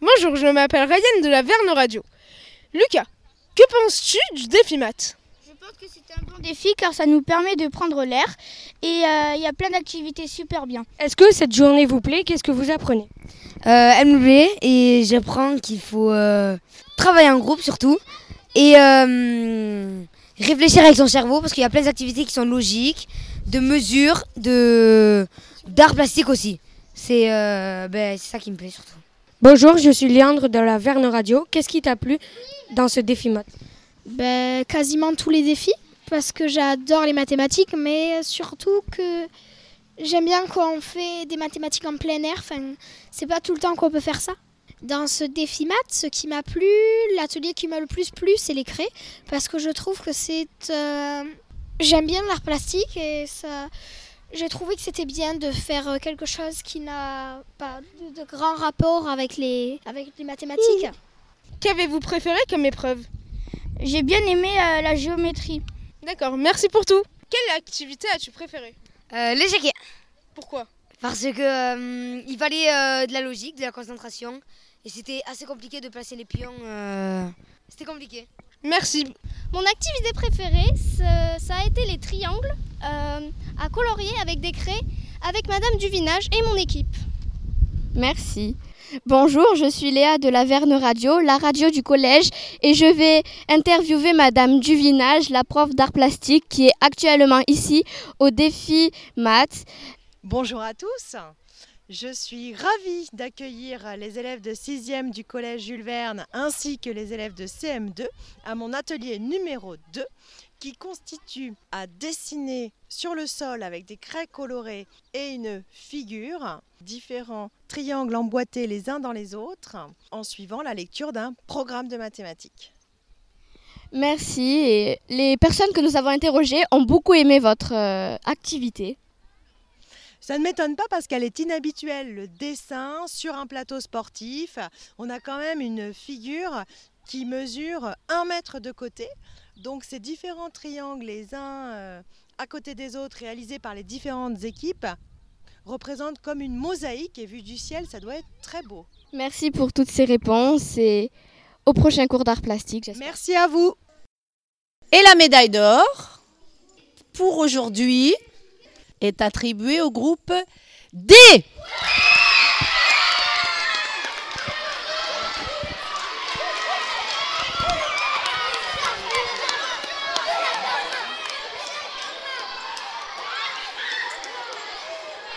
Bonjour, je m'appelle Ryan de la Verne Radio. Lucas, que penses-tu du défi maths Je pense que c'est un bon défi car ça nous permet de prendre l'air et euh, il y a plein d'activités super bien. Est-ce que cette journée vous plaît? Qu'est-ce que vous apprenez? Euh, Elle me plaît et j'apprends qu'il faut euh, travailler en groupe surtout et euh, réfléchir avec son cerveau parce qu'il y a plein d'activités qui sont logiques, de mesures, de d'art plastique aussi. C'est euh, ben, c'est ça qui me plaît surtout. Bonjour, je suis Léandre de la Verne Radio. Qu'est-ce qui t'a plu dans ce défi maths ben, Quasiment tous les défis, parce que j'adore les mathématiques, mais surtout que j'aime bien quand on fait des mathématiques en plein air. C'est pas tout le temps qu'on peut faire ça. Dans ce défi maths, ce qui m'a plu, l'atelier qui m'a le plus plu, c'est les craies, parce que je trouve que c'est... Euh, j'aime bien l'art plastique et ça... J'ai trouvé que c'était bien de faire quelque chose qui n'a pas de, de, grand rapport avec les, avec les mathématiques. Qu'avez-vous préféré comme épreuve? J'ai bien aimé euh, la géométrie. D'accord, merci pour tout. Quelle activité as-tu préférée? Euh, Les. Pourquoi? Parce que euh, il fallait euh, de la logique, de la concentration, et c'était assez compliqué de placer les pions. euh, C'était compliqué. Merci. Mon activité préférée, ça a été les triangles euh, à colorier avec des craies avec Madame Duvinage et mon équipe. Merci. Bonjour, je suis Léa de la Verne Radio, la radio du collège, et je vais interviewer Madame Duvinage, la prof d'art plastique qui est actuellement ici au défi maths. Bonjour à tous. Je suis ravie d'accueillir les élèves de 6e du collège Jules Verne ainsi que les élèves de CM2 à mon atelier numéro 2 qui constitue à dessiner sur le sol avec des craies colorées et une figure, différents triangles emboîtés les uns dans les autres en suivant la lecture d'un programme de mathématiques. Merci. Les personnes que nous avons interrogées ont beaucoup aimé votre euh, activité. Ça ne m'étonne pas parce qu'elle est inhabituelle. Le dessin sur un plateau sportif, on a quand même une figure qui mesure un mètre de côté. Donc ces différents triangles, les uns euh, à côté des autres, réalisés par les différentes équipes, représentent comme une mosaïque et vu du ciel, ça doit être très beau. Merci pour toutes ces réponses et au prochain cours d'art plastique. Merci à vous. Et la médaille d'or pour aujourd'hui est attribuée au groupe D.